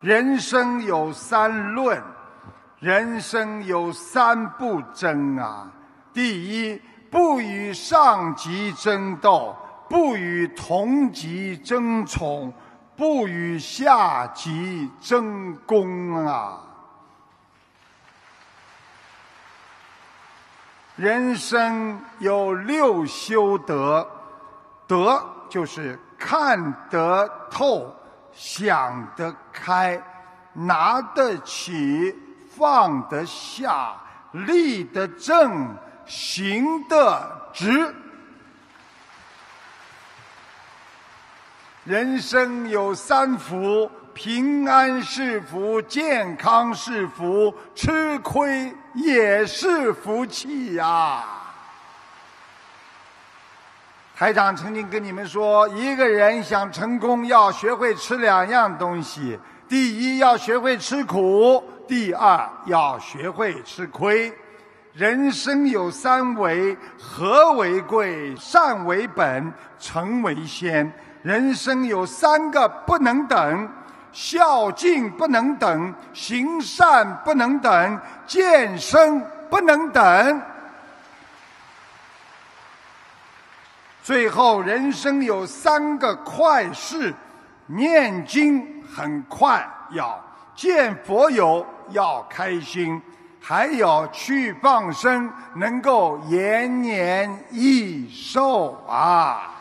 人生有三论，人生有三不争啊。第一，不与上级争斗，不与同级争宠，不与下级争功啊。人生有六修德，德就是看得透。想得开，拿得起，放得下，立得正，行得直。人生有三福：平安是福，健康是福，吃亏也是福气呀。台长曾经跟你们说，一个人想成功，要学会吃两样东西：第一，要学会吃苦；第二，要学会吃亏。人生有三为：和为贵，善为本，诚为先。人生有三个不能等：孝敬不能等，行善不能等，健身不能等。最后，人生有三个快事：念经很快，要见佛友要开心，还有去放生能够延年益寿啊。